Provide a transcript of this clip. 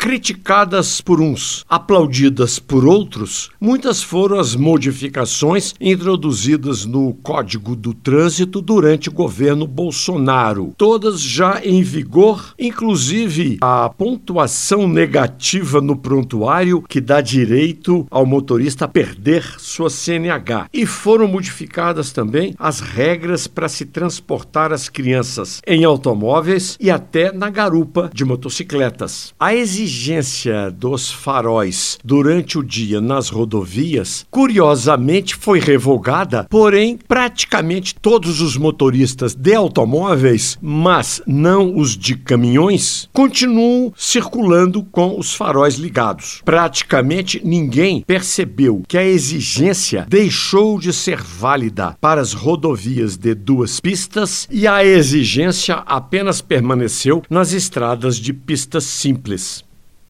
criticadas por uns, aplaudidas por outros, muitas foram as modificações introduzidas no Código do Trânsito durante o governo Bolsonaro, todas já em vigor, inclusive a pontuação negativa no prontuário que dá direito ao motorista perder sua CNH. E foram modificadas também as regras para se transportar as crianças em automóveis e até na garupa de motocicletas. A exigência dos faróis durante o dia nas rodovias, curiosamente, foi revogada, porém, praticamente todos os motoristas de automóveis, mas não os de caminhões, continuam circulando com os faróis ligados. Praticamente ninguém percebeu que a exigência deixou de ser válida para as rodovias de duas pistas e a exigência apenas permaneceu nas estradas de pistas simples.